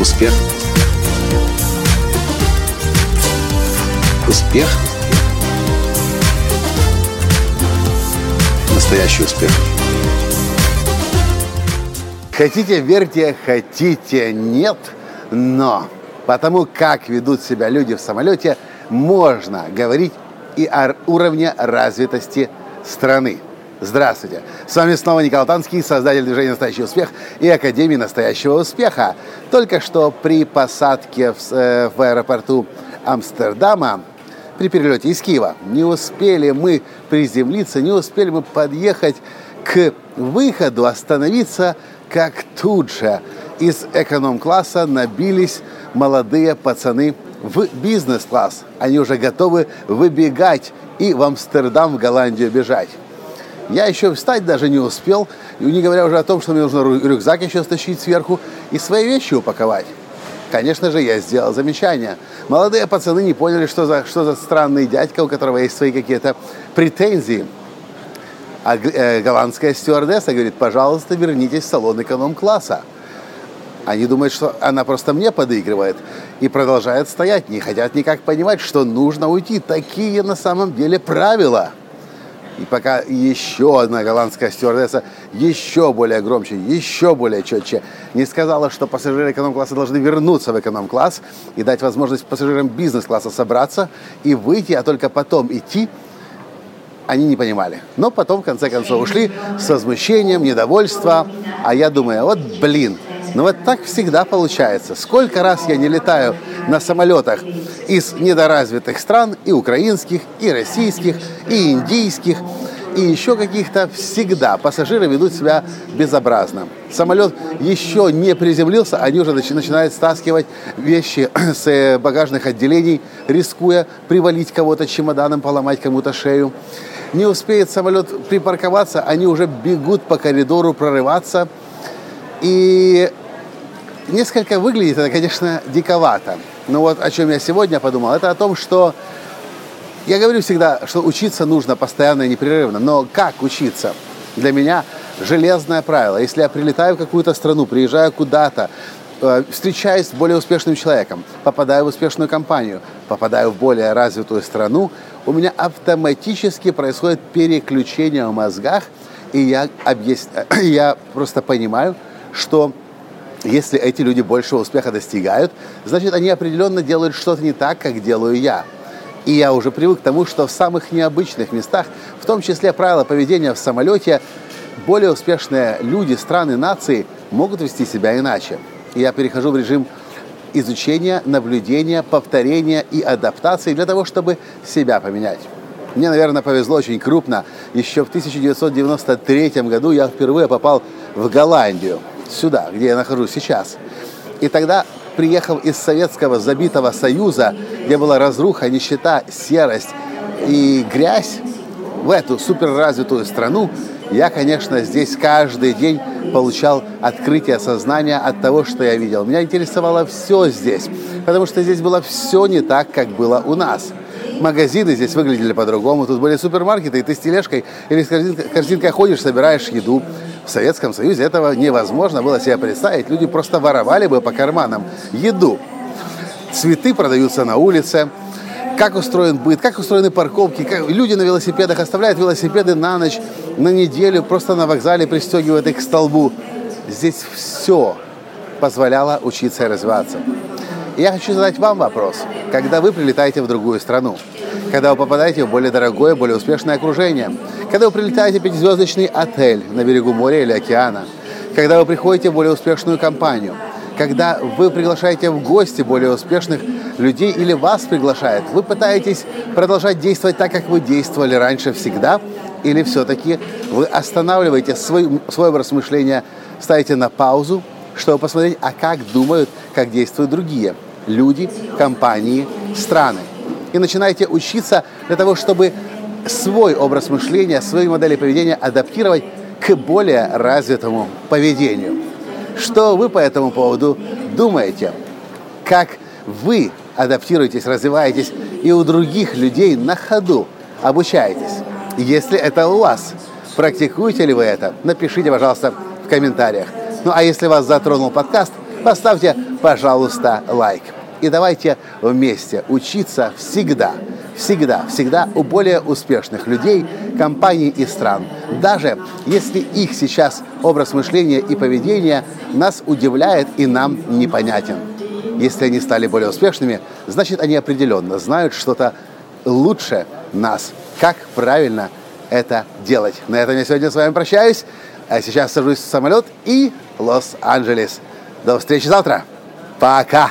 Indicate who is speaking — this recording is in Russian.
Speaker 1: Успех. Успех. Настоящий успех.
Speaker 2: Хотите, верьте, хотите, нет, но потому как ведут себя люди в самолете, можно говорить и о уровне развитости страны. Здравствуйте! С вами снова Николай Танский, создатель движения «Настоящий успех» и Академии «Настоящего успеха». Только что при посадке в, э, в аэропорту Амстердама при перелете из Киева не успели мы приземлиться, не успели мы подъехать к выходу, остановиться, как тут же из эконом-класса набились молодые пацаны в бизнес-класс. Они уже готовы выбегать и в Амстердам, в Голландию бежать. Я еще встать даже не успел, не говоря уже о том, что мне нужно рюкзак еще стащить сверху и свои вещи упаковать. Конечно же, я сделал замечание. Молодые пацаны не поняли, что за, что за странный дядька, у которого есть свои какие-то претензии. А э, голландская стюардесса говорит, пожалуйста, вернитесь в салон эконом-класса. Они думают, что она просто мне подыгрывает и продолжают стоять, не хотят никак понимать, что нужно уйти. Такие на самом деле правила – и пока еще одна голландская стюардесса еще более громче, еще более четче не сказала, что пассажиры эконом-класса должны вернуться в эконом-класс и дать возможность пассажирам бизнес-класса собраться и выйти, а только потом идти, они не понимали. Но потом, в конце концов, ушли с возмущением, недовольством. А я думаю, вот блин, ну вот так всегда получается. Сколько раз я не летаю на самолетах из недоразвитых стран, и украинских, и российских, и индийских, и еще каких-то, всегда пассажиры ведут себя безобразно. Самолет еще не приземлился, они уже начинают стаскивать вещи с э, багажных отделений, рискуя привалить кого-то чемоданом, поломать кому-то шею. Не успеет самолет припарковаться, они уже бегут по коридору прорываться. И несколько выглядит это, конечно, диковато. Но вот о чем я сегодня подумал, это о том, что я говорю всегда, что учиться нужно постоянно и непрерывно. Но как учиться? Для меня железное правило. Если я прилетаю в какую-то страну, приезжаю куда-то, э, встречаюсь с более успешным человеком, попадаю в успешную компанию, попадаю в более развитую страну, у меня автоматически происходит переключение в мозгах, и я, объяс... я просто понимаю, что если эти люди большего успеха достигают, значит, они определенно делают что-то не так, как делаю я. И я уже привык к тому, что в самых необычных местах, в том числе правила поведения в самолете, более успешные люди, страны, нации могут вести себя иначе. И я перехожу в режим изучения, наблюдения, повторения и адаптации для того, чтобы себя поменять. Мне, наверное, повезло очень крупно. Еще в 1993 году я впервые попал в Голландию сюда, где я нахожусь сейчас. И тогда, приехав из Советского забитого Союза, где была разруха, нищета, серость и грязь, в эту суперразвитую страну, я, конечно, здесь каждый день получал открытие сознания от того, что я видел. Меня интересовало все здесь, потому что здесь было все не так, как было у нас. Магазины здесь выглядели по-другому. Тут были супермаркеты, и ты с тележкой или с корзинкой, корзинкой ходишь, собираешь еду. В Советском Союзе этого невозможно было себе представить. Люди просто воровали бы по карманам еду. Цветы продаются на улице. Как устроен быт, как устроены парковки. Как... Люди на велосипедах оставляют велосипеды на ночь, на неделю, просто на вокзале пристегивают их к столбу. Здесь все позволяло учиться и развиваться. И я хочу задать вам вопрос. Когда вы прилетаете в другую страну, когда вы попадаете в более дорогое, более успешное окружение, когда вы прилетаете в пятизвездочный отель на берегу моря или океана, когда вы приходите в более успешную компанию, когда вы приглашаете в гости более успешных людей или вас приглашают, вы пытаетесь продолжать действовать так, как вы действовали раньше всегда, или все-таки вы останавливаете свой, свой образ мышления, ставите на паузу, чтобы посмотреть, а как думают, как действуют другие люди, компании, страны и начинаете учиться для того, чтобы свой образ мышления, свои модели поведения адаптировать к более развитому поведению. Что вы по этому поводу думаете? Как вы адаптируетесь, развиваетесь и у других людей на ходу обучаетесь? Если это у вас, практикуете ли вы это? Напишите, пожалуйста, в комментариях. Ну а если вас затронул подкаст, поставьте, пожалуйста, лайк. И давайте вместе учиться всегда, всегда, всегда у более успешных людей, компаний и стран. Даже если их сейчас образ мышления и поведения нас удивляет и нам непонятен. Если они стали более успешными, значит они определенно знают что-то лучше нас. Как правильно это делать. На этом я сегодня с вами прощаюсь. А сейчас сажусь в самолет и Лос-Анджелес. До встречи завтра. Пока.